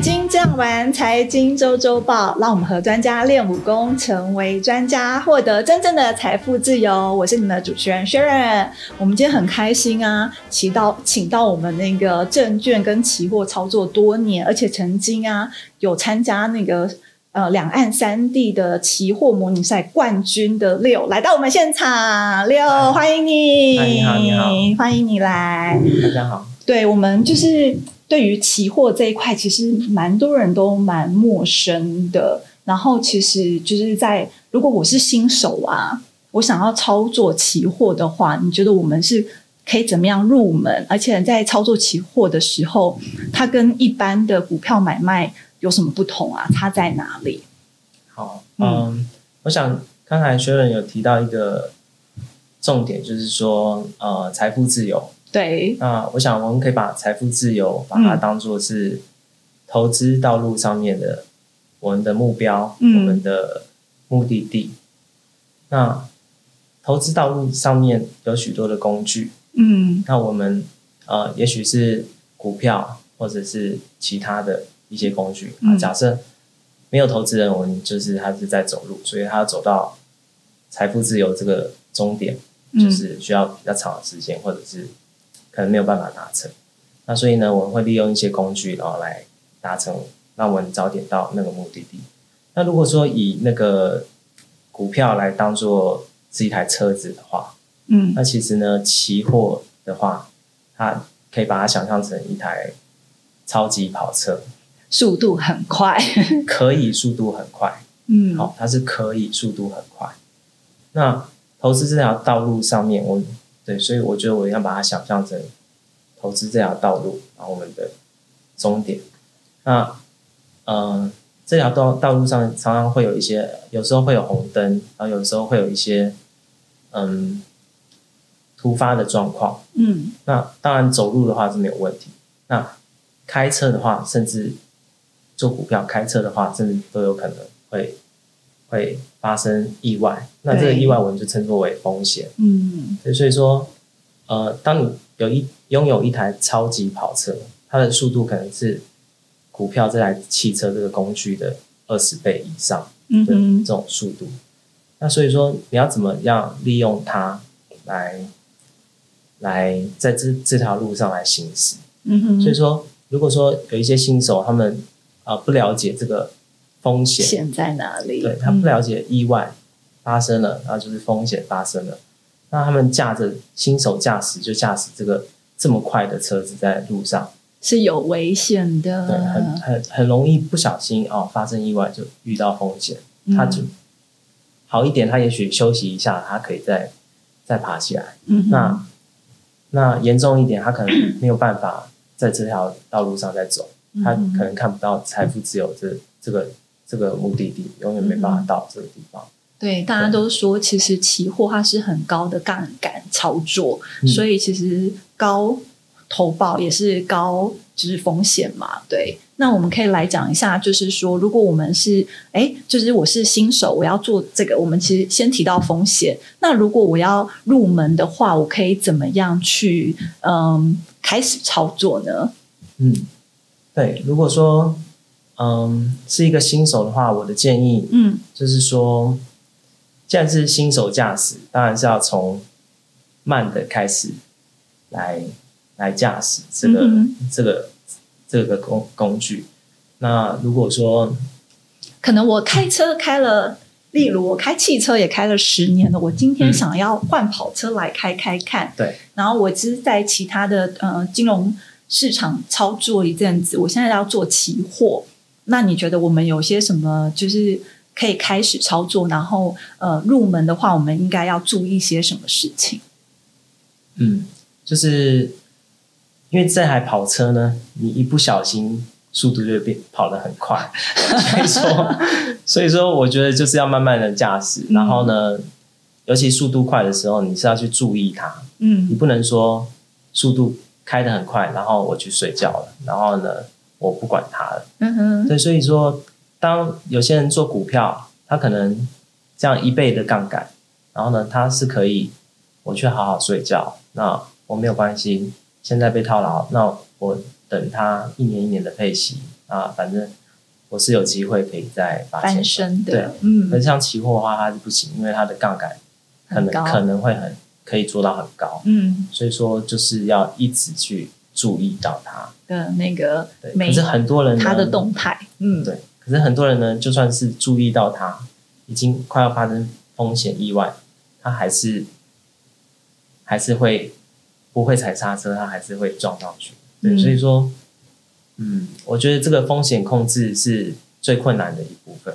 经这样玩，财经周周报，让我们和专家练武功，成为专家，获得真正的财富自由。我是你们的主持人 Sharon，我们今天很开心啊，请到请到我们那个证券跟期货操作多年，而且曾经啊有参加那个呃两岸三地的期货模拟赛冠军的六来到我们现场，六欢迎你，嗨你好你好。欢迎你来。大家好，对我们就是对于期货这一块，其实蛮多人都蛮陌生的。然后其实就是在如果我是新手啊，我想要操作期货的话，你觉得我们是可以怎么样入门？而且在操作期货的时候，它跟一般的股票买卖有什么不同啊？差在哪里？好，嗯嗯，我想刚才学人有提到一个重点，就是说呃财富自由。对，那我想我们可以把财富自由把它当做是投资道路上面的我们的目标，嗯我们的目的地。那投资道路上面有许多的工具，嗯。那我们呃，也许是股票，或者是其他的一些工具。嗯。啊，假设没有投资人，我们就是他是在走路，所以他要走到财富自由这个终点，嗯。就是需要比较长的时间，或者是可能没有办法达成。那所以呢，我们会利用一些工具，然后来达成，让我们早点到那个目的地。那如果说以那个股票来当做是一台车子的话，嗯那其实呢，期货的话，它可以把它想象成一台超级跑车，速度很快。可以速度很快。嗯，好、它是可以速度很快。那投资这条道路上面，我对，所以我觉得我要把它想象成投资这条道路，然后我们的终点。那呃，这条道道路上常常会有一些，有时候会有红灯，然后有时候会有一些嗯突发的状况。嗯那当然走路的话是没有问题。那开车的话，甚至做股票开车的话，甚至都有可能会会发生意外。那这个意外我们就称作为风险。嗯对所以说，呃，当你有一拥有一台超级跑车，它的速度可能是股票这台汽车这个工具的二十倍以上的嗯哼这种速度。那所以说，你要怎么样利用它来来在这这条路上来行驶？嗯哼，所以说，如果说有一些新手他们啊、呃不了解这个风险，险在哪里？对他不了解意外发生了，然后就是风险发生了，那他们驾着新手驾驶就驾驶这个这么快的车子在路上，是有危险的。对，很很很容易不小心哦发生意外就遇到风险，嗯。他就好一点，他也许休息一下，他可以再再爬起来。嗯那那严重一点，他可能没有办法在这条道路上再走，他嗯可能看不到财富自由这这个这个目的地，永远没办法到这个地方。对大家都说，其实期货它是很高的杠杆操作，嗯所以其实高投报也是高就是风险嘛。对，那我们可以来讲一下，就是说，如果我们是哎，就是我是新手，我要做这个，我们其实先提到风险。那如果我要入门的话，我可以怎么样去嗯开始操作呢？嗯，对，如果说嗯是一个新手的话，我的建议嗯就是说，既然是新手驾驶，当然是要从慢的开始来来驾驶这个、嗯这个这个工工具。那如果说可能我开车开了，例如我开汽车也开了十年了，我今天嗯想要换跑车来开开看。对，然后我只是在其他的呃金融市场操作一阵子，我现在要做期货。那你觉得我们有些什么就是可以开始操作？然后呃入门的话，我们应该要注意一些什么事情？嗯，就是因为这台跑车呢，你一不小心速度就会变跑得很快，所以说，所以说，我觉得就是要慢慢的驾驶，然后呢，尤其速度快的时候，你是要去注意它，嗯你嗯不能说速度开得很快，然后我去睡觉了，然后呢，我不管它了。嗯哼对，所以说，当有些人做股票，他可能这样一倍的杠杆，然后呢，他是可以我去好好睡觉，那我没有关系。现在被套牢，那我等他一年一年的配息，啊，反正我是有机会可以再翻身对，嗯。可是像期货的话，它是不行，因为它的杠杆可能可能会很可以做到很高，嗯。所以说就是要一直去注意到它。的那个对，可是很多人他的动态，嗯，对，可是很多人呢，就算是注意到它已经快要发生风险意外，他还是还是会不会踩刹车，他还是会撞上去。对，嗯所以说，嗯，我觉得这个风险控制是最困难的一部分。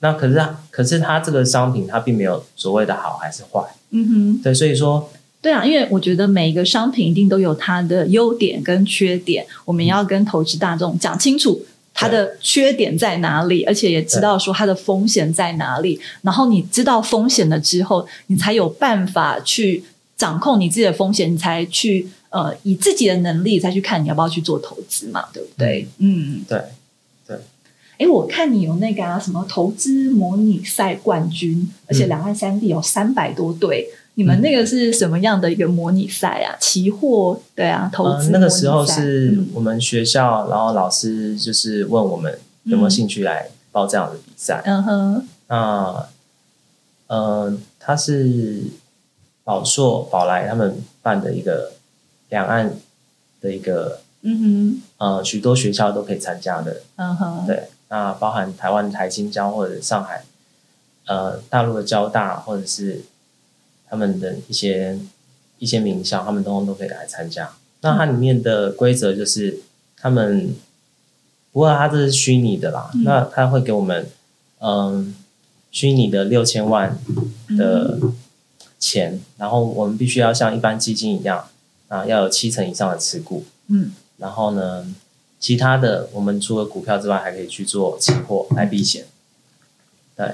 那可是它，可是它这个商品它并没有所谓的好还是坏，嗯哼。对，所以说，对啊，因为我觉得每一个商品一定都有它的优点跟缺点，我们要跟投资大众讲清楚它的缺点在哪里，而且也知道说它的风险在哪里。然后你知道风险了之后，你才有办法去掌控你自己的风险，你才去呃以自己的能力再去看你要不要去做投资嘛，对不对？嗯，对对，哎，我看你有那个啊什么投资模拟赛冠军，而且两岸三地有三百多队。你们那个是什么样的一个模拟赛啊？期货对啊，投呃资、那个时候是嗯我们学校，然后老师就是问我们有没有兴趣来报这样的比赛。嗯哼，那呃，他是宝硕、宝来他们办的一个两岸的一个嗯哼呃，许多学校都可以参加的。嗯哼，对，那包含台湾台新交或者上海呃大陆的交大，或者是他们的一些一些名校，他们通通都可以来参加。那它里面的规则就是他们，不过它这是虚拟的啦，嗯。那他会给我们嗯虚拟的六千万的钱，然后我们必须要像一般基金一样啊，要有七成以上的持股，嗯。然后呢，其他的我们除了股票之外，还可以去做期货来避险。对，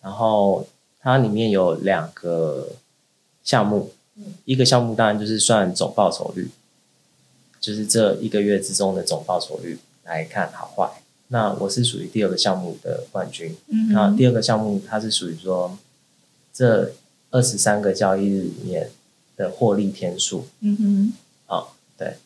然后它里面有两个项目，一个项目当然就是算总报酬率，就是这一个月之中的总报酬率来看好坏。那我是属于第二个项目的冠军，那第二个项目它是属于说这二十三个交易日里面的获利天数。嗯哼。啊、对，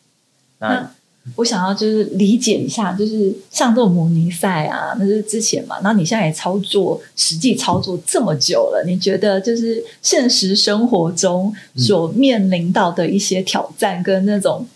那那我想要就是理解一下，就是像这种模拟赛啊，那是之前嘛，然后你现在也操作，实际操作这么久了，你觉得就是现实生活中所面临到的一些挑战跟那种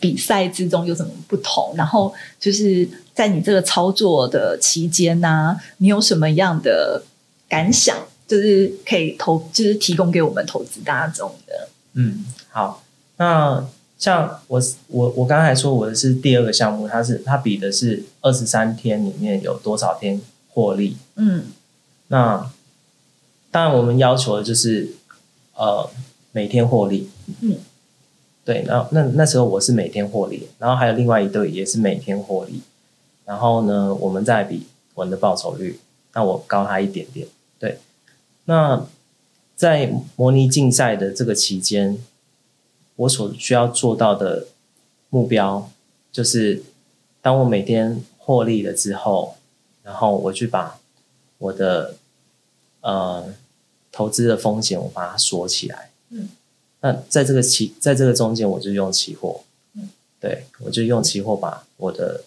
比赛之中有什么不同？然后就是在你这个操作的期间呢、你有什么样的感想？就是可以投，就是提供给我们投资大众的。嗯，好，那像我我我刚才说我的是第二个项目，它是它比的是二十三天里面有多少天获利。嗯那当然我们要求的就是呃每天获利。嗯，对，那那那时候我是每天获利，然后还有另外一队也是每天获利，然后呢我们再比我们的报酬率，那我高他一点点。对，那在模拟竞赛的这个期间，我所需要做到的目标就是，当我每天获利了之后，然后我去把我的呃投资的风险我把它锁起来。嗯，那在这个期在这个中间，我就用期货。嗯，对我就用期货把我的，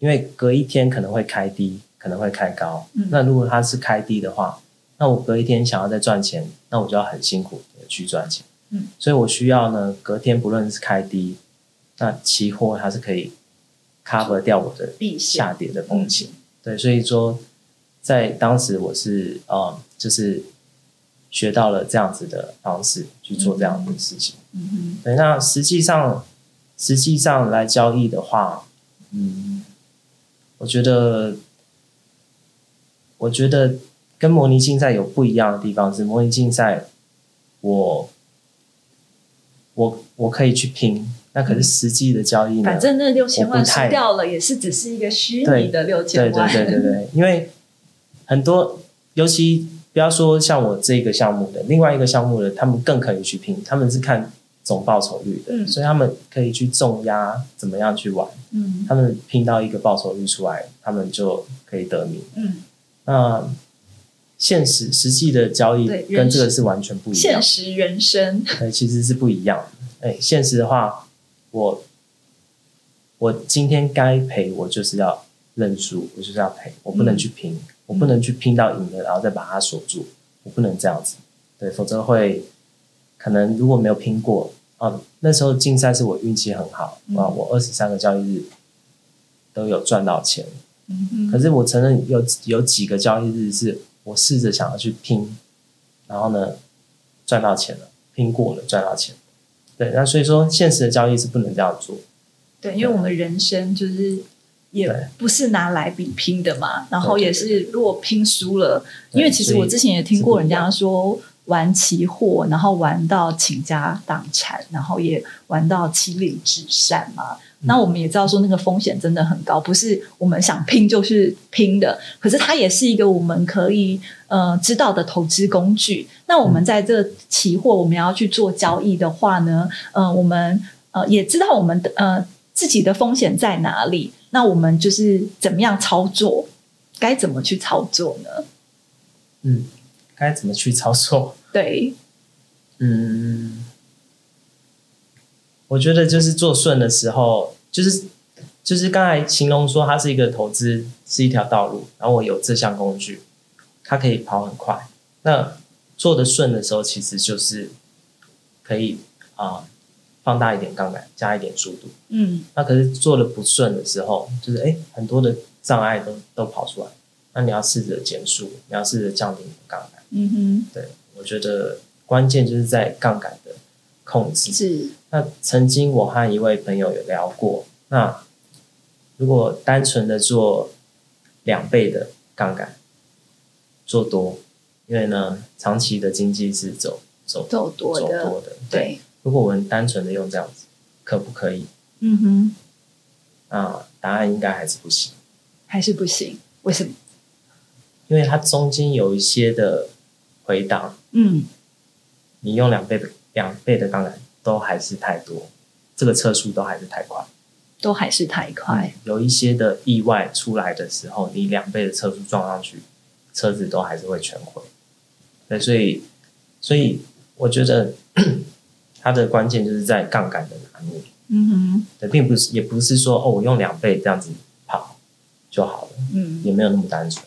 因为隔一天可能会开低，可能会开高。嗯那如果它是开低的话，那我隔一天想要再赚钱，那我就要很辛苦的去赚钱。嗯，所以我需要呢，隔天不论是开低，那期货它是可以 cover 掉我的下跌的风险。对，所以说在当时我是呃，就是学到了这样子的方式去做这样的事情。嗯嗯。对，那实际上实际上来交易的话，嗯，我觉得我觉得跟模拟竞赛有不一样的地方是，模拟竞赛我我我可以去拼，那可是实际的交易呢？反正那六千万掉了，也是只是一个虚拟的六千万。对对对对，因为很多，尤其不要说像我这个项目的，另外一个项目的，他们更可以去拼，他们是看总报酬率的，嗯所以他们可以去重压，怎么样去玩，嗯他们拼到一个报酬率出来，他们就可以得名。嗯，那现实实际的交易跟这个是完全不一样。现，实人生，对，其实是不一样的。哎，现实的话，我我今天该赔，我就是要认输，我就是要赔，我不能去拼，我不能去拼到赢了，然后再把它锁住，我不能这样子，对，否则会可能如果没有拼过，啊，那时候竞赛是我运气很好，啊，我二十三个交易日都有赚到钱，嗯可是我承认有有几个交易日是我试着想要去拼，然后呢赚到钱了，拼过了赚到钱，对，那所以说现实的交易是不能这样做，对，因为我们人生就是也不是拿来比拼的嘛，然后也是如果拼输了，因为其实我之前也听过人家说玩期货，然后玩到倾家荡产，然后也玩到妻离子散嘛。嗯那我们也知道说那个风险真的很高，不是我们想拼就是拼的。可是它也是一个我们可以呃知道的投资工具。那我们在这期货我们要去做交易的话呢，呃，我们呃也知道我们的呃自己的风险在哪里。那我们就是怎么样操作，该怎么去操作呢？嗯，该怎么去操作？对，嗯，我觉得就是做顺的时候，就是就是刚才形容说它是一个投资，是一条道路，然后我有这项工具，它可以跑很快。那做的顺的时候，其实就是可以啊、放大一点杠杆，加一点速度。嗯那可是做的不顺的时候，就是哎很多的障碍都都跑出来，那你要试着减速，你要试着降低你的杠杆。嗯哼，对，我觉得关键就是在杠杆的控制。是那曾经我和一位朋友有聊过，那如果单纯的做两倍的杠杆，做多，因为呢，长期的经济是走走走多的，走多的。对，如果我们单纯的用这样子，可不可以？嗯哼，啊答案应该还是不行，还是不行，为什么？因为它中间有一些的回档，嗯你用两倍的两倍的杠杆都还是太多，这个车速都还是太快。都还是太快，有一些的意外出来的时候，你两倍的车速撞上去，车子都还是会全毁。对，所以所以我觉得 它的关键就是在杠杆的拿捏。嗯哼，对，并不是也不是说哦，我用两倍这样子跑就好了，嗯，也没有那么单纯。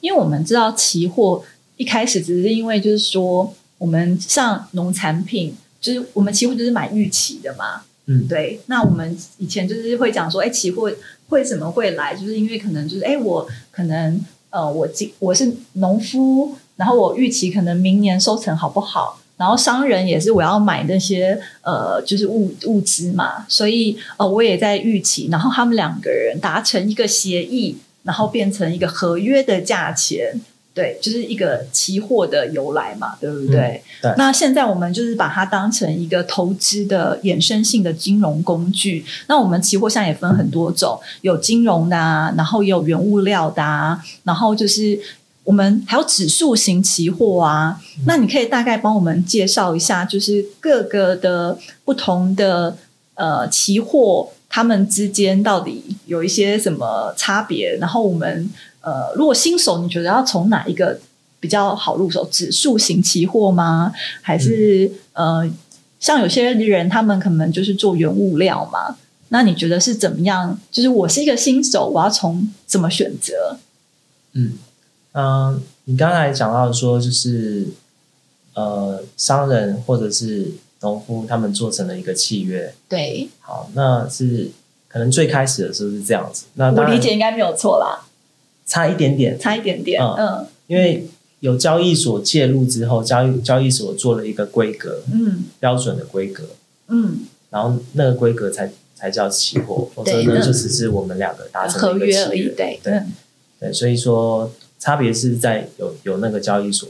因为我们知道期货一开始只是因为就是说，我们像农产品，就是我们期货就是买预期的嘛，嗯，对。那我们以前就是会讲说，哎，期货为什么会来？就是因为可能就是，哎，我可能呃，我今我是农夫，然后我预期可能明年收成好不好？然后商人也是我要买那些呃，就是物物资嘛，所以呃，我也在预期，然后他们两个人达成一个协议，然后变成一个合约的价钱，对，就是一个期货的由来嘛，对不对？对那现在我们就是把它当成一个投资的衍生性的金融工具。那我们期货现在也分很多种，有金融的啊，然后也有原物料的啊，然后就是我们还有指数型期货啊。那你可以大概帮我们介绍一下，就是各个的不同的呃期货，它们之间到底有一些什么差别？然后我们呃，如果新手你觉得要从哪一个比较好入手？指数型期货吗？还是、呃，像有些人他们可能就是做原物料嘛？那你觉得是怎么样？就是我是一个新手，我要从怎么选择？嗯嗯，你刚才讲到说，就是呃，商人或者是农夫他们做成了一个契约，对好，那是可能最开始的时候是这样子，那我理解应该没有错啦，差一点点，差一点点，嗯。嗯。因为有交易所介入之后，交易交易所做了一个规格嗯。标准的规格，嗯，然后那个规格才才叫期货，否则呢就只是我们两个达成合的一个约。而已，对对所以说差别是在有有那个交易所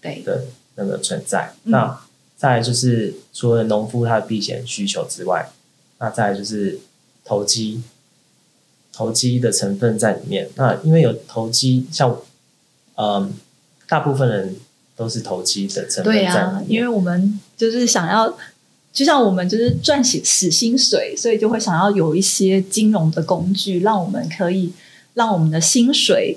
对，的那个存在。嗯。那再来就是除了农夫他的避险需求之外，那再来就是投机，投机的成分在里面。那因为有投机，像嗯，大部分人都是投机的成分对在里，面。啊因为我们就是想要，就像我们就是赚死死薪水，所以就会想要有一些金融的工具，让我们可以让我们的薪水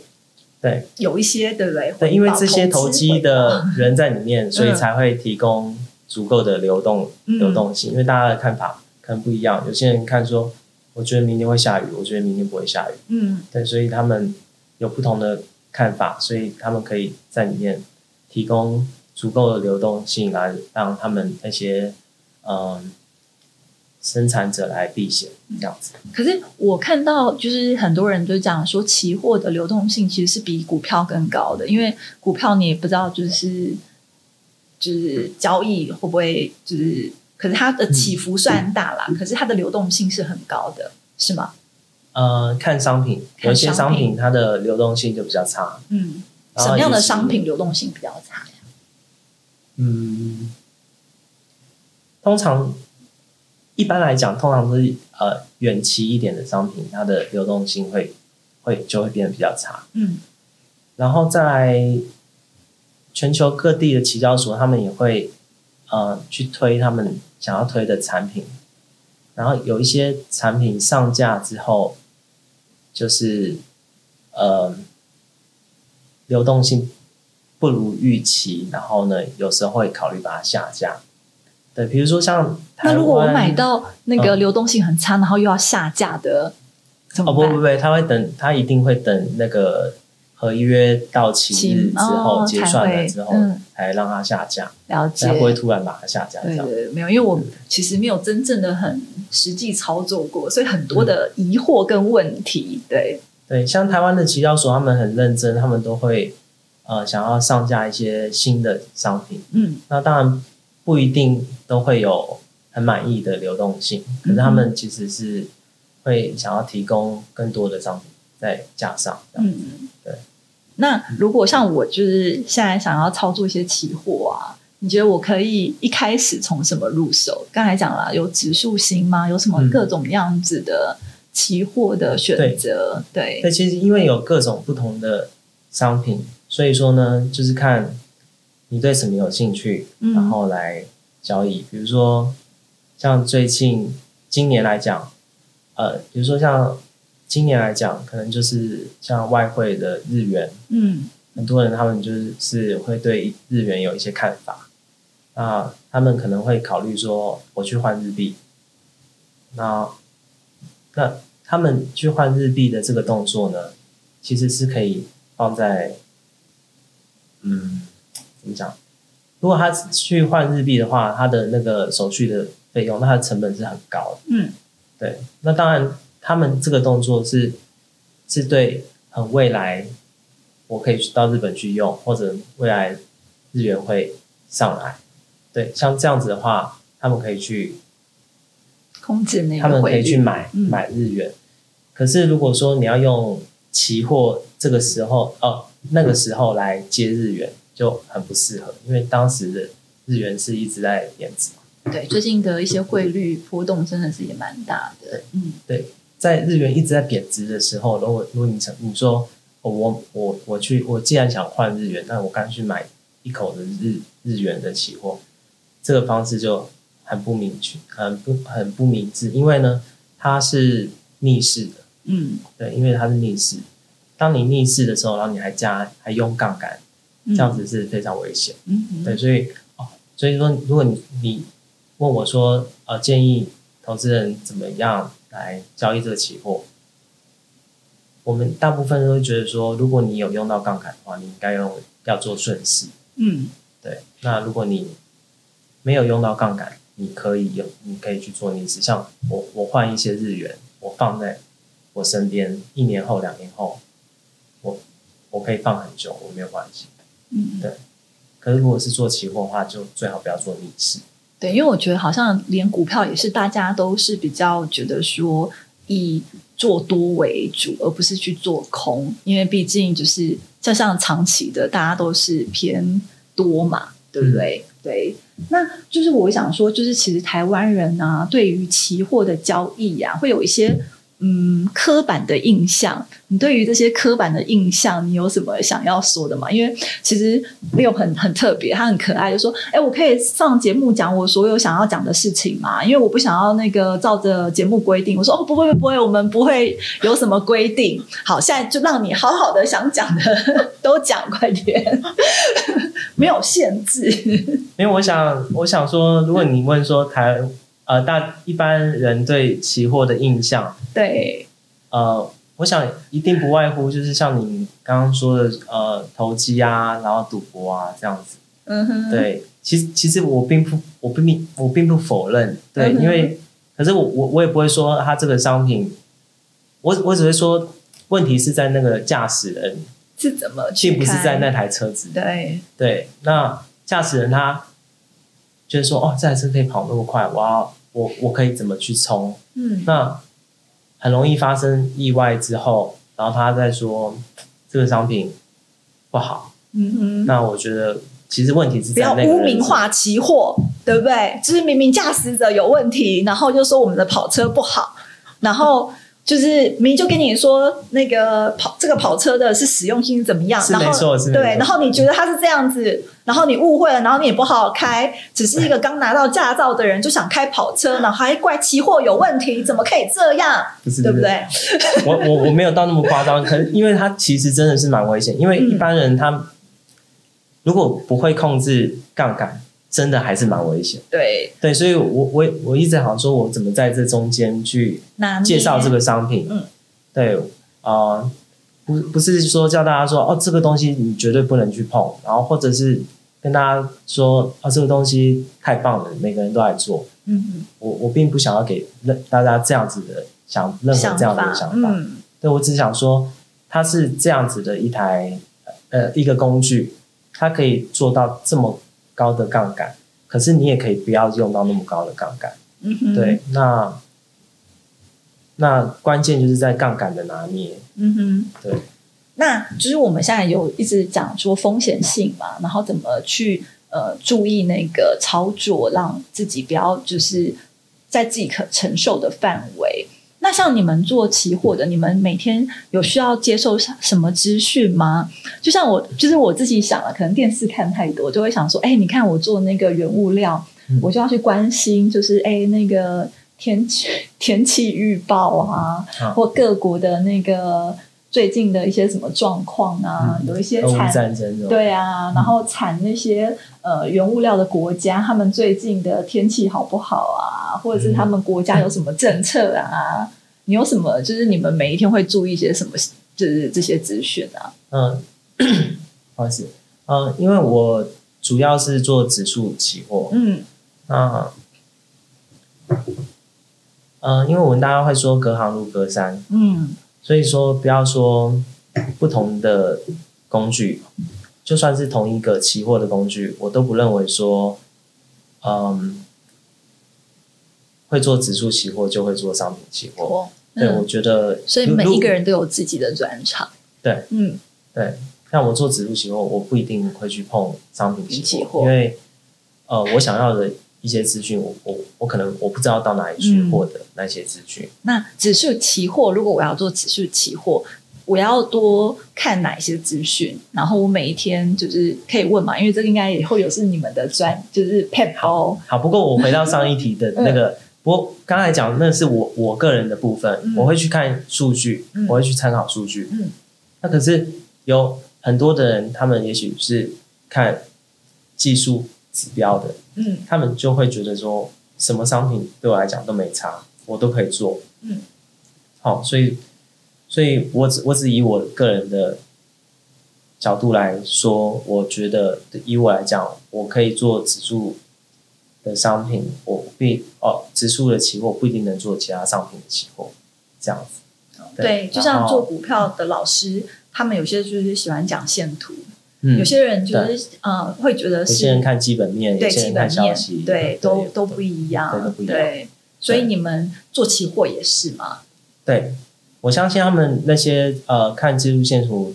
对有一些，对不对？对，因为这些投机的人在里面，所以嗯才会提供足够的流动嗯流动性。因为大家的看法可能不一样，有些人看说我觉得明天会下雨，我觉得明天不会下雨。嗯对，所以他们有不同的看法，所以他们可以在里面提供足够的流动性来让他们那些嗯生产者来避险这样子。可是我看到，就是很多人就讲说，期货的流动性其实是比股票更高的，因为股票你也不知道，就是就是交易会不会就是，可是它的起伏虽然大啦，可是它的流动性是很高的，是吗？呃，看商品，有一些商品它的流动性就比较差。嗯，什么样的商品流动性比较差呀？嗯，通常一般来讲，通常都是呃远期一点的商品，它的流动性会会就会变得比较差。嗯然后在，全球各地的期交所，他们也会呃去推他们想要推的产品，然后有一些产品上架之后，就是呃流动性不如预期，然后呢，有时候会考虑把它下架。对，比如说像那如果我买到那个嗯流动性很差，然后又要下架的，怎么办？哦不不不，他会等，他一定会等那个合约到期日之后哦结算了之后才嗯，让它下架，了解才。不会突然把它下架。对对，对没有，因为我其实没有真正的很实际操作过，所以很多的疑惑跟问题。对，对，像台湾的期交所，他们很认真，他们都会呃想要上架一些新的商品。嗯那当然不一定都会有很满意的流动性，可是他们其实是会想要提供更多的商品在架上。嗯，对。那如果像我就是现在想要操作一些期货啊，你觉得我可以一开始从什么入手？刚才讲了有指数型吗？有什么嗯各种样子的期货的选择？对，对，其实因为有各种不同的商品，所以说呢，就是看你对什么有兴趣，嗯然后来交易。比如说，像最近今年来讲，呃，比如说像今年来讲，可能就是像外汇的日元，嗯很多人他们就是是会对日元有一些看法，那他们可能会考虑说，我去换日币，那那他们去换日币的这个动作呢，其实是可以放在，嗯，怎么讲？如果他去换日币的话，他的那个手续的费用，那它的成本是很高的。嗯对，那当然，他们这个动作是是对很未来，我可以去到日本去用，或者未来日元会上来。对，像这样子的话，他们可以去，控制那个他们可以去买、嗯买日元。可是如果说你要用期货，这个时候哦，那个时候来接日元就很不适合，因为当时的日元是一直在贬值。对，最近的一些汇率波动真的是也蛮大的。嗯对，在日元一直在贬值的时候，如果如果你想你说、哦、我我我去，我既然想换日元，那我干脆买一口的日日元的期货，这个方式就很不明确，很不很不明智，因为呢，它是逆势的，嗯，对，因为它是逆势。当你逆势的时候，然后你还加还用杠杆，这这样子是非常危险。嗯嗯对，所以哦，所以说，如果你你问我说，呃，建议投资人怎么样来交易这个期货，我们大部分都会觉得说，如果你有用到杠杆的话，你应该用要做顺势。嗯对，那如果你没有用到杠杆，你可以有，你可以去做逆势。像我，我换一些日元，我放在我身边，一年后、两年后，我我可以放很久，我没有关系。嗯，对可是如果是做期货的话，就最好不要做逆势。对，因为我觉得好像连股票也是，大家都是比较觉得说以做多为主，而不是去做空，因为毕竟就是就像长期的，大家都是偏多嘛，对不对？对，那就是我想说，就是其实台湾人啊，对于期货的交易啊，会有一些嗯刻板的印象。你对于这些刻板的印象，你有什么想要说的吗？因为其实 Leo 很很特别，他很可爱，就说：“哎，我可以上节目讲我所有想要讲的事情嘛？因为我不想要那个照着节目规定。”我说：“哦，不会不会，我们不会有什么规定。好，现在就让你好好的想讲的都讲，快点，没有限制。因为我想，我想说，如果你问说台呃，大一般人对期货的印象，对，呃，我想一定不外乎就是像你刚刚说的，呃，投机啊，然后赌博啊这样子。嗯哼，对，其实其实我并不，我并并我并不否认，对，嗯因为可是我我我也不会说他这个商品，我我只会说问题是在那个驾驶人，是怎么去并不是在那台车子。对，对，那驾驶人他就是说，哦，这台车可以跑那么快，我要我我可以怎么去冲？嗯，那很容易发生意外之后，然后他再说这个商品不好，嗯哼。那我觉得其实问题是不要污名化期货，对不对？就是明明驾驶者有问题，然后就说我们的跑车不好，然后就是明明就跟你说那个跑这个跑车的是实用性怎么样，是然后没错是对，然后你觉得他是这样子，然后你误会了，然后你也不好好开，只是一个刚拿到驾照的人就想开跑车，然后还怪期货有问题，怎么可以这样？不是对不？对？我我我没有到那么夸张，可是因为他其实真的是蛮危险，因为嗯一般人他如果不会控制杠杆，真的还是蛮危险。对，对，所以我我我一直想说，我怎么在这中间去介绍这个商品？嗯，对，呃，不不是说叫大家说哦，这个东西你绝对不能去碰，然后或者是跟大家说哦，这个东西太棒了，每个人都来做。嗯嗯，我我并不想要给任大家这样子的想任何这样的法，想法。嗯对我只想说，它是这样子的一台呃一个工具，它可以做到这么高的杠杆，可是你也可以不要用到那么高的杠杆。嗯哼，对，那那关键就是在杠杆的拿捏。嗯哼，对。那就是我们现在有一直讲说风险性嘛，然后怎么去呃注意那个操作，让自己不要就是在自己可承受的范围。那像你们做期货的，你们每天有需要接受什么资讯吗？就像我，就是我自己想了，可能电视看太多，就会想说，哎，你看我做那个原物料，嗯我就要去关心，就是哎那个天气 天气预报啊，啊或各国的那个最近的一些什么状况啊，嗯有一些产战争，对啊，然后产那些呃原物料的国家，他们最近的天气好不好啊，或者是他们国家有什么政策啊？你有什么就是你们每一天会注意一些什么？就是这些资讯啊？嗯，不好意思，嗯，因为我主要是做指数期货，嗯那，嗯，因为我们大家会说隔行如隔山，嗯所以说不要说不同的工具，就算是同一个期货的工具，我都不认为说，嗯，会做指数期货就会做商品期货。我对，我嗯，觉得，所以每一个人都有自己的专长。对嗯对，像我做指数期货，我不一定会去碰商品期期货因为呃，我想要的一些资讯，我我我可能我不知道到哪里去嗯获得那些资讯。那指数期货，如果我要做指数期货，我要多看哪一些资讯？然后我每一天就是可以问嘛，因为这个应该也会有是你们的专，就是 pet 包。好，不过我回到上一题的 那个，不过刚才讲那是我我个人的部分，嗯。我会去看数据，嗯。我会去参考数据。嗯。那可是有很多的人，他们也许是看技术指标的，嗯。他们就会觉得说，什么商品对我来讲都没差，我都可以做。嗯，好，所以，所以我只我只以我个人的角度来说，我觉得以我来讲，我可以做指数的商品，我必哦，指数的期货不一定能做其他商品的期货，这样子。对，就像做股票的老师，他们有些就是喜欢讲线图，嗯有些人就是呃会觉得有些人看基本面，有对些人看基本面消息，，对都都不一样都，不一样对，所以你们做期货也是嘛？对，我相信他们那些呃看技术线图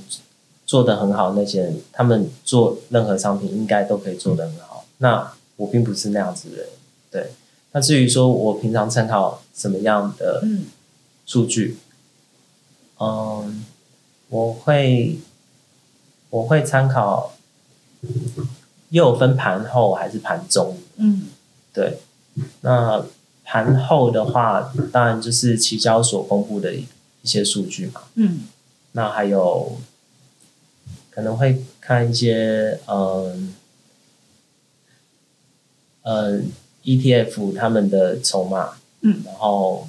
做的很好那些人，他们做任何商品应该都可以做的很好。那我并不是那样子的人，对。那至于说我平常参考什么样的嗯数据，嗯，我会我会参考，又分盘后还是盘中，嗯对，那盘后的话，当然就是期交所公布的一些数据嘛。嗯那还有可能会看一些嗯嗯 ETF 他们的筹码，嗯，然后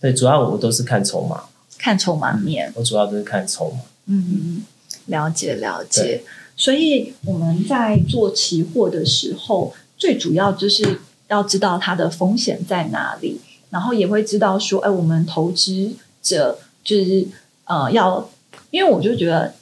对，主要我都是看筹码，看筹码面，我主要都是看筹码。嗯了解了解。所以我们在做期货的时候，最主要就是要知道它的风险在哪里，然后也会知道说，哎，我们投资者就是呃要，因为我就觉得，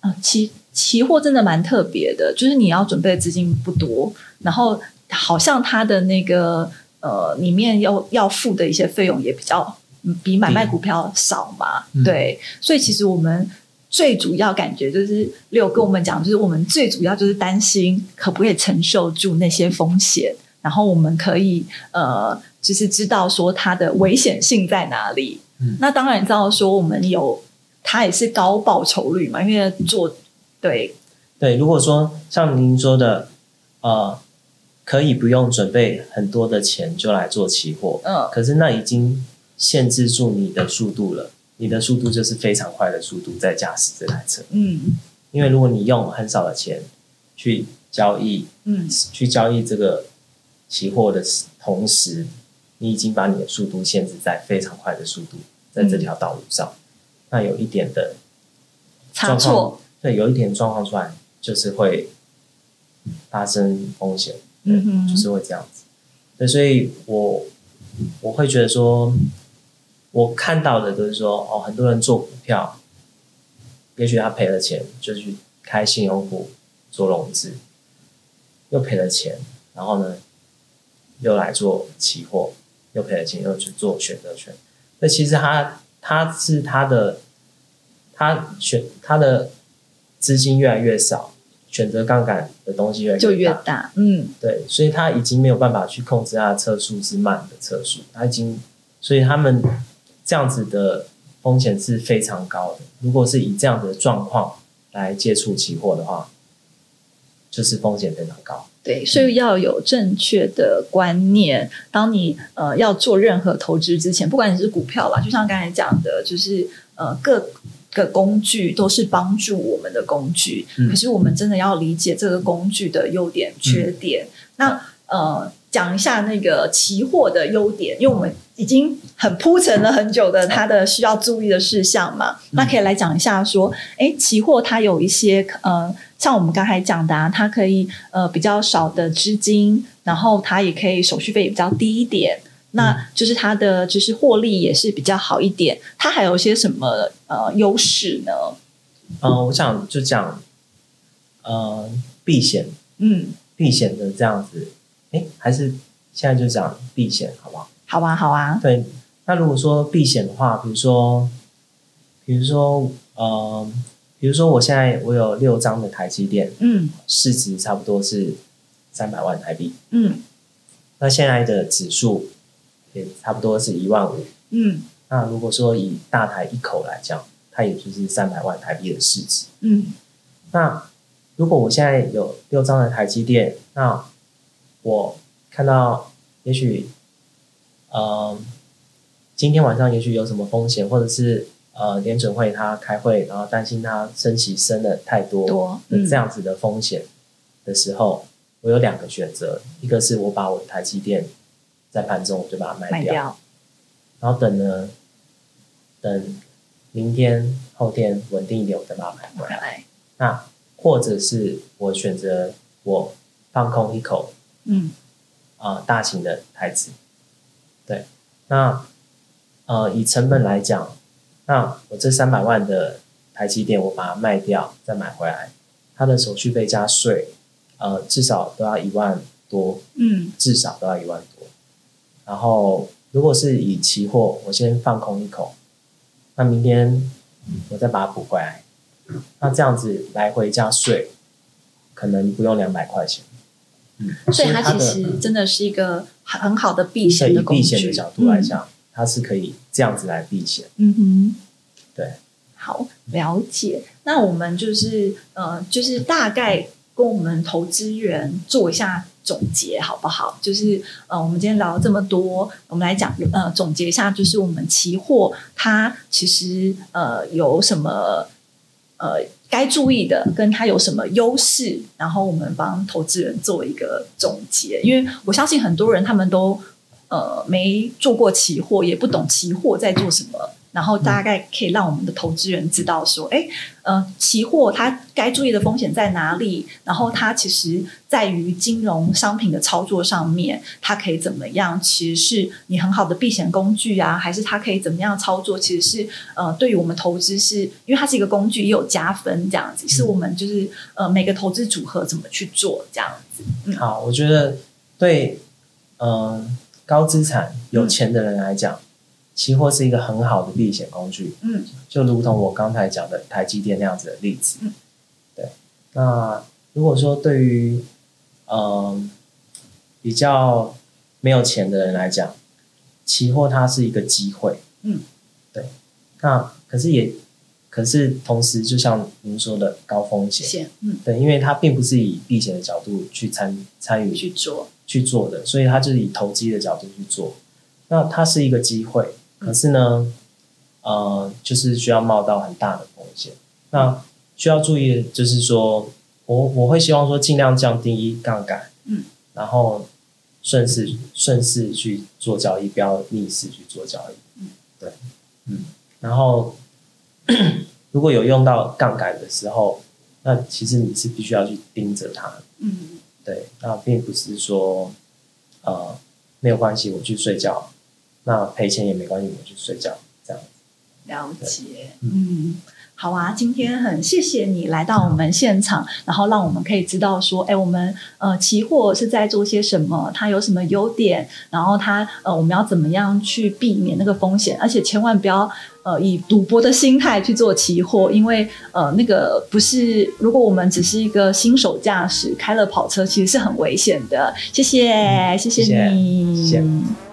呃，期期货真的蛮特别的，就是你要准备的资金不多，然后好像它的那个呃里面要要付的一些费用也比较嗯比买卖股票少嘛，嗯。对，所以其实我们最主要感觉就是六跟我们讲，就是我们最主要就是担心可不可以承受住那些风险，然后我们可以呃，就是知道说它的危险性在哪里。嗯。那当然知道说我们有它也是高报酬率嘛，因为做对。对，如果说像您说的，呃，可以不用准备很多的钱就来做期货，嗯。可是那已经限制住你的速度了。你的速度就是非常快的速度在驾驶这台车，嗯。因为如果你用很少的钱去交易，嗯。去交易这个期货的同时，你已经把你的速度限制在非常快的速度，在这条道路上，那有一点的差状况错，对，有一点状况出来，就是会发生风险，嗯哼就是会这样子。对，所以我我会觉得说，我看到的都是说，哦，很多人做股票，也许他赔了钱，就去开信用股做融资，又赔了钱，然后呢，又来做期货，又赔了钱，又去做选择权。那其实他他是他的，他选他的资金越来越少，选择杠杆的东西越越大。越大，嗯对，所以他已经没有办法去控制他的车速是慢的车速，他已经，所以他们这样子的风险是非常高的。如果是以这样的状况来接触期货的话，就是风险非常高。对，所以要有正确的观念。当你呃要做任何投资之前，不管你是股票吧，就像刚才讲的，就是呃各个工具都是帮助我们的工具，嗯可是我们真的要理解这个工具的优点、缺点。那呃，讲一下那个期货的优点，因为我们已经很铺陈了很久的它的需要注意的事项嘛。那可以来讲一下说，哎，期货它有一些呃，像我们刚才讲的、啊，它可以呃比较少的资金，然后它也可以手续费也比较低一点。那就是它的就是获利也是比较好一点，它还有一些什么呃优势呢？嗯、我想就讲，呃，避险嗯，避险的这样子，哎，还是现在就讲避险好不好？好啊，好啊，对，那如果说避险的话，比如说，比如说，呃，比如说我现在我有六张的台积电，嗯。市值差不多是三百万台币，嗯。那现在的指数也差不多是一万五。嗯。那如果说以大台一口来讲，它也就是三百万台币的市值。嗯。那如果我现在有六张的台积电，那我看到也许，呃，今天晚上也许有什么风险，或者是呃联准会他开会，然后担心它升息升的太多这样子的风险的时候，我有两个选择，一个是我把我的台积电在盘中我就把它卖掉，卖掉，然后等呢，等明天后天稳定一点，我再把它买回来。来，那或者是我选择我放空一口嗯。啊、呃大型的台子，对，那呃以成本来讲，那我这三百万的台积电我把它卖掉再买回来，它的手续费加税，呃至少都要一万多，嗯至少都要一万多。然后如果是以期货，我先放空一口，那明天我再把它补回来，那这样子来回加税，可能不用两百块钱。嗯，所以它其实真的是一个很很好的避所以以险的工具。避险的角度来讲，它是可以这样子来避险。嗯，嗯哼。对，好了解。那我们就是呃，就是大概跟我们投资人做一下总结，好不好？就是呃，我们今天聊了这么多，我们来讲呃，总结一下，就是我们期货它其实呃有什么呃该注意的，跟它有什么优势，然后我们帮投资人做一个总结。因为我相信很多人他们都呃没做过期货，也不懂期货在做什么。然后大概可以让我们的投资人知道说，哎，呃，期货它该注意的风险在哪里？然后它其实在于金融商品的操作上面，它可以怎么样？其实是你很好的避险工具啊，还是它可以怎么样操作？其实是呃，对于我们投资是，因为它是一个工具，也有加分这样子。是我们就是呃，每个投资组合怎么去做这样子。嗯，好，我觉得对，嗯，高资产有钱的人来讲。期货是一个很好的避险工具，嗯，就如同我刚才讲的台积电那样子的例子，嗯，对。那如果说对于嗯比较没有钱的人来讲，期货它是一个机会，嗯，对。那可是也可是同时，就像您说的高风险，嗯，对，因为它并不是以避险的角度去参参与去做去做的，所以它就是以投机的角度去做。那它是一个机会。可是呢，呃，就是需要冒到很大的风险。那需要注意的就是说，我我会希望说尽量降低杠杆，嗯，然后顺势顺势去做交易，不要逆势去做交易。嗯，对，嗯，然后 如果有用到杠杆的时候，那其实你是必须要去盯着它。嗯，对，那并不是说，呃，没有关系，我去睡觉。那赔钱也没关系，我去睡觉，这样。了解，嗯，好啊，今天很谢谢你来到我们现场，然后让我们可以知道说，哎，我们呃期货是在做些什么，它有什么优点，然后它呃我们要怎么样去避免那个风险，而且千万不要呃以赌博的心态去做期货，因为呃那个不是，如果我们只是一个新手驾驶开了跑车，其实是很危险的。谢谢，谢谢你。